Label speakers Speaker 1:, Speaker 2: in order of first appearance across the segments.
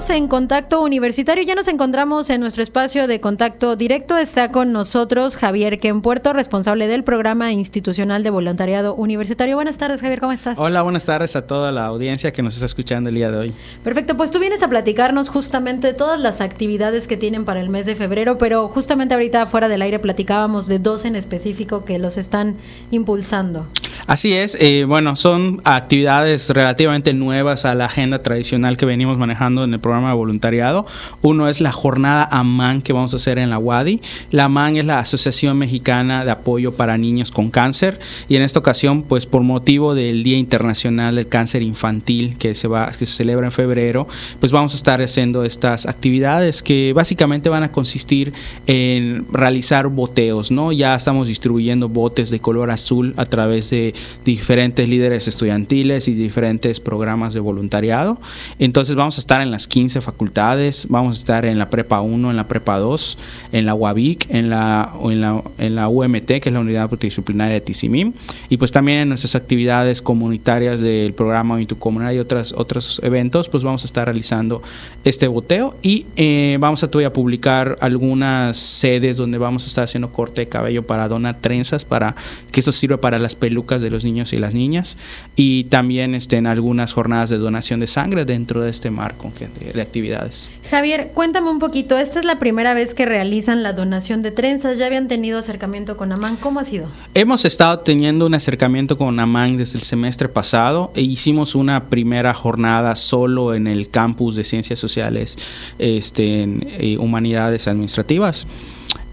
Speaker 1: Seguimos en contacto universitario, ya nos encontramos en nuestro espacio de contacto directo. Está con nosotros Javier Puerto, responsable del programa institucional de voluntariado universitario. Buenas tardes, Javier, ¿cómo estás?
Speaker 2: Hola, buenas tardes a toda la audiencia que nos está escuchando el día de hoy.
Speaker 1: Perfecto, pues tú vienes a platicarnos justamente todas las actividades que tienen para el mes de febrero, pero justamente ahorita fuera del aire platicábamos de dos en específico que los están impulsando.
Speaker 2: Así es, eh, bueno, son actividades relativamente nuevas a la agenda tradicional que venimos manejando en el programa de voluntariado. Uno es la jornada AMAN que vamos a hacer en la UADI. La AMAN es la Asociación Mexicana de Apoyo para Niños con Cáncer y en esta ocasión, pues por motivo del Día Internacional del Cáncer Infantil que se va que se celebra en febrero, pues vamos a estar haciendo estas actividades que básicamente van a consistir en realizar boteos, ¿no? Ya estamos distribuyendo botes de color azul a través de diferentes líderes estudiantiles y diferentes programas de voluntariado. Entonces vamos a estar en las 15 facultades, vamos a estar en la Prepa 1, en la Prepa 2, en la UAVIC, en la, en la, en la UMT, que es la Unidad Multidisciplinaria de Tizimim, y pues también en nuestras actividades comunitarias del programa Comunidad y otras, otros eventos, pues vamos a estar realizando este boteo y eh, vamos a todavía publicar algunas sedes donde vamos a estar haciendo corte de cabello para donar trenzas, para que eso sirva para las pelucas de los niños y las niñas y también estén algunas jornadas de donación de sangre dentro de este marco de, actividades.
Speaker 1: Javier, cuéntame un poquito, esta es la primera vez que realizan la donación de trenzas, ¿ya habían tenido acercamiento con AMAN? ¿Cómo ha sido?
Speaker 2: Hemos estado teniendo un acercamiento con AMAN desde el semestre pasado e hicimos una primera jornada solo en el campus de Ciencias Sociales, este, en, eh, Humanidades Administrativas.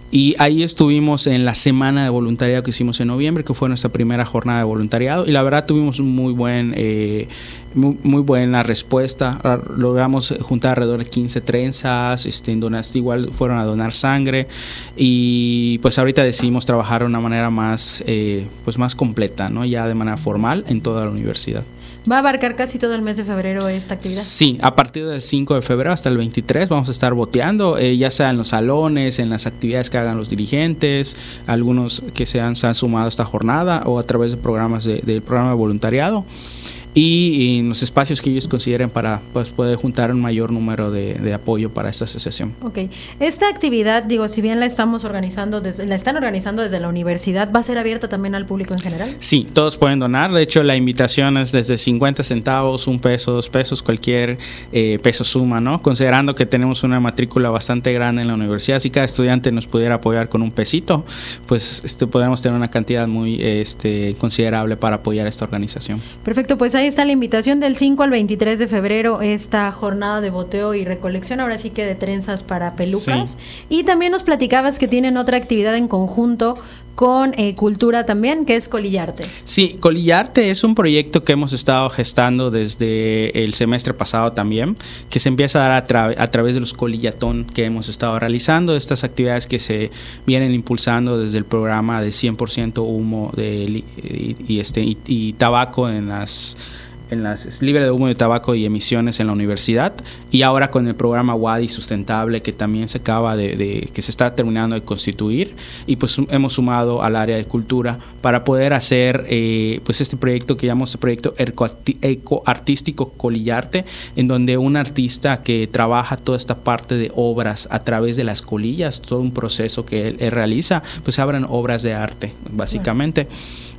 Speaker 2: Y ahí estuvimos en la semana de voluntariado que hicimos en noviembre, que fue nuestra primera jornada de voluntariado. Y la verdad tuvimos muy buen, eh, muy, buena respuesta. Ah, logramos juntar alrededor de 15 trenzas, este, igual fueron a donar sangre. Y pues ahorita decidimos trabajar de una manera más, eh, pues más completa, ¿no? ya de manera formal en toda la universidad.
Speaker 1: ¿Va a abarcar casi todo el mes de febrero esta actividad?
Speaker 2: Sí, a partir del 5 de febrero hasta el 23 vamos a estar boteando, eh, ya sea en los salones, en las actividades que hagan los dirigentes, algunos que se han, sumado a esta jornada o a través de programas del programa de voluntariado y en los espacios que ellos consideren para pues, poder juntar un mayor número de, apoyo para esta asociación.
Speaker 1: Ok, esta actividad, digo, si bien la estamos organizando, desde, la están organizando desde la universidad, ¿va a ser abierta también al público en general?
Speaker 2: Sí, todos pueden donar, de hecho la invitación es desde 50 centavos, un peso, dos pesos, cualquier eh, peso suma, ¿no? Considerando que tenemos una matrícula bastante grande en la universidad, si cada estudiante nos pudiera apoyar con un pesito, pues este, podemos tener una cantidad muy este, considerable para apoyar esta organización.
Speaker 1: Perfecto, pues ahí está la invitación del 5 al 23 de febrero, esta jornada de boteo y recolección, ahora sí que de trenzas para pelucas. Y también nos platicabas que tienen otra actividad en conjunto con eh, Cultura también, que es Colillarte.
Speaker 2: Sí, Colillarte es un proyecto que hemos estado gestando desde el semestre pasado también, que se empieza a dar a, través de los colillatón que hemos estado realizando, estas actividades que se vienen impulsando desde el programa de 100% humo de, y, este, y tabaco en las en las libre de humo de tabaco y emisiones en la universidad. Y ahora con el programa WADI sustentable que también se acaba de, que se está terminando de constituir y pues hemos sumado al área de cultura para poder hacer eh, pues este proyecto que llamamos el proyecto eco artístico colillarte en donde un artista que trabaja toda esta parte de obras a través de las colillas todo un proceso que él, realiza pues se abren obras de arte básicamente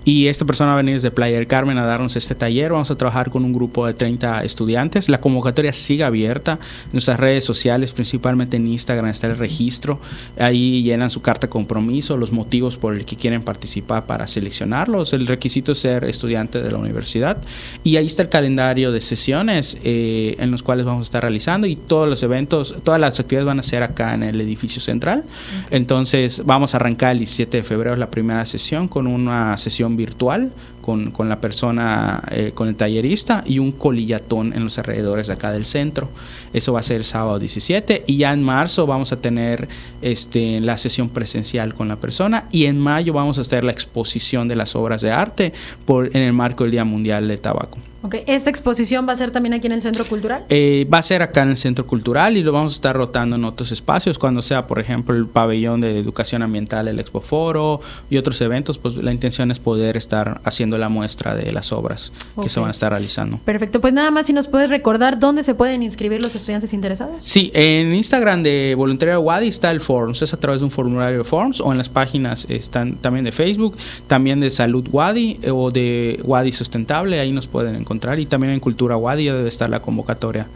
Speaker 2: y esta persona va a venir desde Playa del Carmen a darnos este taller. Vamos a trabajar con un grupo de 30 estudiantes. La convocatoria sigue abierta. En nuestras redes sociales, principalmente en Instagram, está el registro. Ahí llenan su carta de compromiso, los motivos por el que quieren participar para seleccionarlos. El requisito es ser estudiante de la universidad. Y ahí está el calendario de sesiones eh, en los cuales vamos a estar realizando. Y todos los eventos, todas las actividades van a ser acá en el edificio central. Entonces, vamos a arrancar el 17 de febrero la primera sesión con una sesión virtual con, con la persona, eh, con el tallerista y un colillatón en los alrededores de acá del centro. Eso va a ser el sábado 17 y ya en marzo vamos a tener este, la sesión presencial con la persona y en mayo vamos a hacer la exposición de las obras de arte por, en el marco del Día Mundial del Tabaco.
Speaker 1: Okay. ¿Esta exposición va a ser también aquí en el Centro Cultural?
Speaker 2: Eh, va a ser acá en el Centro Cultural y lo vamos a estar rotando en otros espacios, cuando sea, por ejemplo, el pabellón de educación ambiental, el Expo Foro y otros eventos, pues la intención es poder estar haciendo la muestra de las obras que se van a estar realizando.
Speaker 1: Perfecto, pues nada más si nos puedes recordar dónde se pueden inscribir los estudiantes interesados.
Speaker 2: Sí, en Instagram de Voluntariado Wadi está el Forms, es a través de un formulario de Forms o en las páginas están también de Facebook, también de Salud Wadi eh, o de Wadi Sustentable, ahí nos pueden encontrar y también en Cultura Wadi debe estar la convocatoria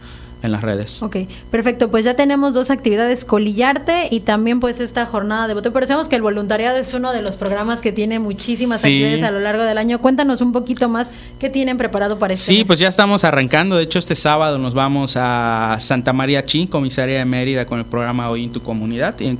Speaker 2: en las redes.
Speaker 1: Ok, perfecto. Pues ya tenemos dos actividades, Colillarte y también pues esta jornada de voto. Pero sabemos que el voluntariado es uno de los programas que tiene muchísimas actividades a lo largo del año. Cuéntanos un poquito más qué tienen preparado para este
Speaker 2: Sí, pues ya estamos arrancando. De hecho, este sábado nos vamos a Santa María Chi, comisaría de Mérida, con el programa Hoy en tu Comunidad. Y en,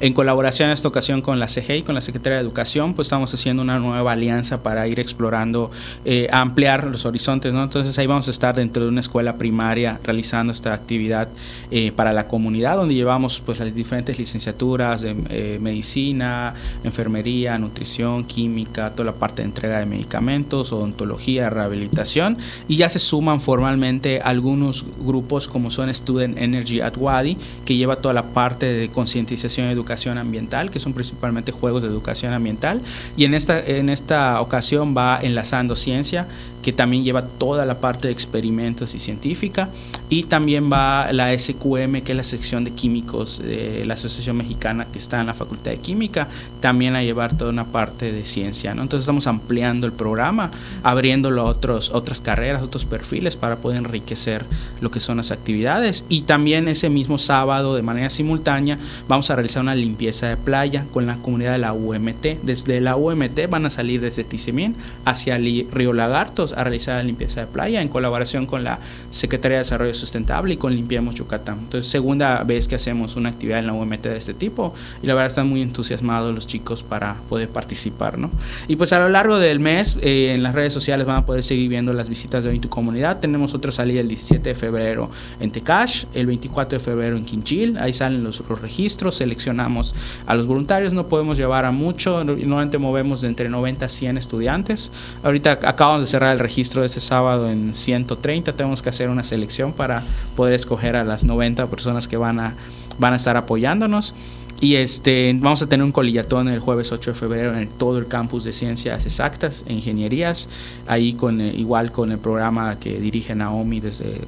Speaker 2: en colaboración en esta ocasión con la CGI, con la Secretaría de Educación, pues estamos haciendo una nueva alianza para ir explorando, eh, ampliar los horizontes, ¿no? Entonces ahí vamos a estar dentro de una escuela primaria realizando esta actividad eh, para la comunidad, donde llevamos pues las diferentes licenciaturas de eh, medicina, enfermería, nutrición, química, toda la parte de entrega de medicamentos, odontología, rehabilitación, y ya se suman formalmente algunos grupos como son Student Energy at Wadi, que lleva toda la parte de concientización y educación ambiental, que son principalmente juegos de educación ambiental, y en esta, en esta ocasión va enlazando ciencia, que también lleva toda la parte de experimentos y científica, y también va la SQM, que es la sección de químicos de la Asociación Mexicana que está en la Facultad de Química, también a llevar toda una parte de ciencia. ¿no? Entonces estamos ampliando el programa, abriéndolo a otros, otras carreras, otros perfiles para poder enriquecer lo que son las actividades. Y también ese mismo sábado, de manera simultánea, vamos a realizar una limpieza de playa con la comunidad de la UMT. Desde la UMT van a salir desde Tizimín hacia el Río Lagartos a realizar la limpieza de playa en colaboración con la Secretaría de Desarrollo sustentable y con Limpiemos Yucatán. Entonces, segunda vez que hacemos una actividad en la UMT de este tipo y la verdad están muy entusiasmados los chicos para poder participar, ¿no? Y pues a lo largo del mes eh, en las redes sociales van a poder seguir viendo las visitas de hoy en tu comunidad. Tenemos otra salida el 17 de febrero en Tecash, el 24 de febrero en Quinchil, ahí salen los, registros, seleccionamos a los voluntarios, no podemos llevar a mucho, normalmente movemos de entre 90 a 100 estudiantes. Ahorita acabamos de cerrar el registro de ese sábado en 130, tenemos que hacer una selección para poder escoger a las 90 personas que van a, van a estar apoyándonos. Y este, vamos a tener un colillatón el jueves 8 de febrero en todo el campus de ciencias exactas e ingenierías, ahí con eh, igual con el programa que dirige Naomi desde,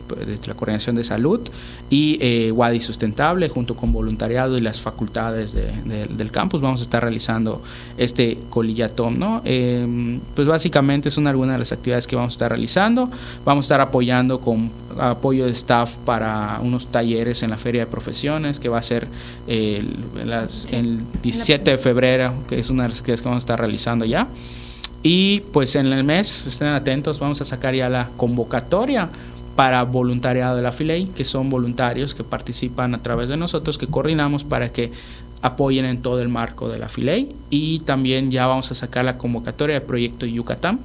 Speaker 2: la coordinación de salud y eh, Wadi Sustentable junto con voluntariado y las facultades del campus vamos a estar realizando este colillatón. ¿no? Em, pues básicamente son algunas de las actividades que vamos a estar realizando. Vamos a estar apoyando con apoyo de staff para unos talleres en la Feria de Profesiones que va a ser el el 17 de febrero, que es una de las que vamos a estar realizando ya. Y pues en el mes, estén atentos, vamos a sacar ya la convocatoria para voluntariado de la FILEI, que son voluntarios que participan a través de nosotros, que coordinamos para que apoyen en todo el marco de la FILEI. Y también ya vamos a sacar la convocatoria de Proyecto Yucatán,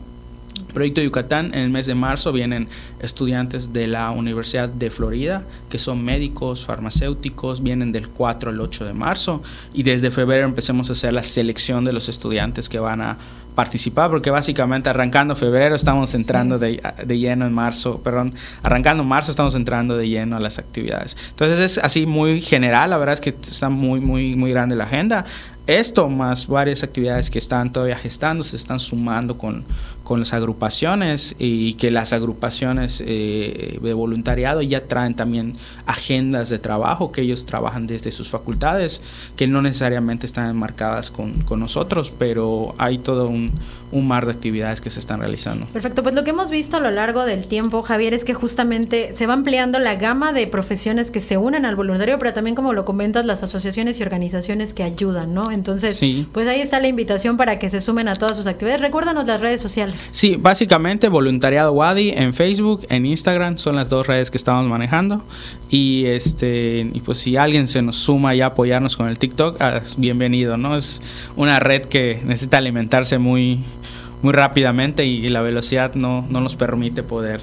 Speaker 2: Proyecto Yucatán, en el mes de marzo vienen estudiantes de la Universidad de Florida, que son médicos, farmacéuticos, vienen del 4 al 8 de marzo y desde febrero empecemos a hacer la selección de los estudiantes que van a participar, porque básicamente arrancando febrero estamos entrando de, de, lleno en marzo, perdón, arrancando marzo estamos entrando de lleno a las actividades. Entonces es así muy general, la verdad es que está muy, muy, muy grande la agenda esto más varias actividades que están todavía gestando se están sumando con, con las agrupaciones y que las agrupaciones eh, de voluntariado ya traen también agendas de trabajo que ellos trabajan desde sus facultades que no necesariamente están enmarcadas con, con nosotros pero hay todo un, un, mar de actividades que se están realizando.
Speaker 1: Perfecto, pues lo que hemos visto a lo largo del tiempo Javier es que justamente se va ampliando la gama de profesiones que se unen al voluntario pero también como lo comentas las asociaciones y organizaciones que ayudan, ¿no? Entonces, pues ahí está la invitación para que se sumen a todas sus actividades. Recuérdanos las redes sociales.
Speaker 2: Sí, básicamente Voluntariado Wadi en Facebook, en Instagram, son las dos redes que estamos manejando. Y este y pues si alguien se nos suma y apoyarnos con el TikTok, ah, bienvenido, ¿no? Es una red que necesita alimentarse muy, muy rápidamente y la velocidad no, no nos permite poder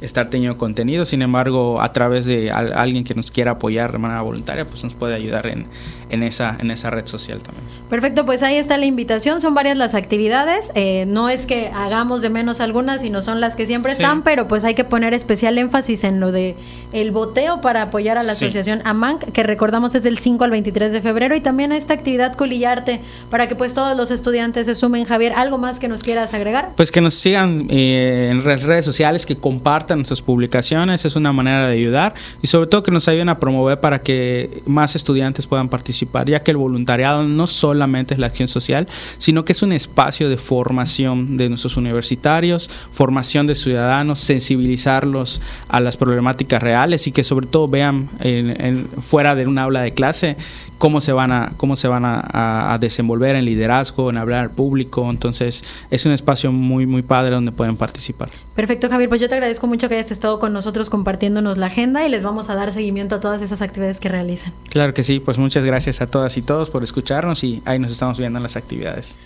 Speaker 2: estar teniendo contenido. Sin embargo, a través de alguien que nos quiera apoyar de manera voluntaria, pues nos puede ayudar en, en, esa, en esa red social también.
Speaker 1: Perfecto, pues ahí está la invitación. Son varias las actividades. Eh, no es que hagamos de menos algunas, sino son las que siempre están, pero pues hay que poner especial énfasis en lo de el boteo para apoyar a la asociación AMANC, que recordamos es del 5 al 23 de febrero, y también a esta actividad Colillarte, para que pues todos los estudiantes se sumen. Javier, ¿algo más que nos quieras agregar?
Speaker 2: Pues que nos sigan eh, en redes sociales, que compartan nuestras publicaciones, es una manera de ayudar, y sobre todo que nos ayuden a promover para que más estudiantes puedan participar, ya que el voluntariado no solamente es la acción social, sino que es un espacio de formación de nuestros universitarios, formación de ciudadanos, sensibilizarlos a las problemáticas reales y que sobre todo vean fuera de un aula de clase cómo se van a cómo se van a, desenvolver en liderazgo, en hablar al público. Entonces es un espacio muy muy padre donde pueden participar.
Speaker 1: Perfecto, Javier. Pues yo te agradezco mucho que hayas estado con nosotros compartiéndonos la agenda y les vamos a dar seguimiento a todas esas actividades que realizan.
Speaker 2: Claro que sí. Pues muchas gracias a todas y todos por escucharnos y ahí nos estamos viendo en las actividades.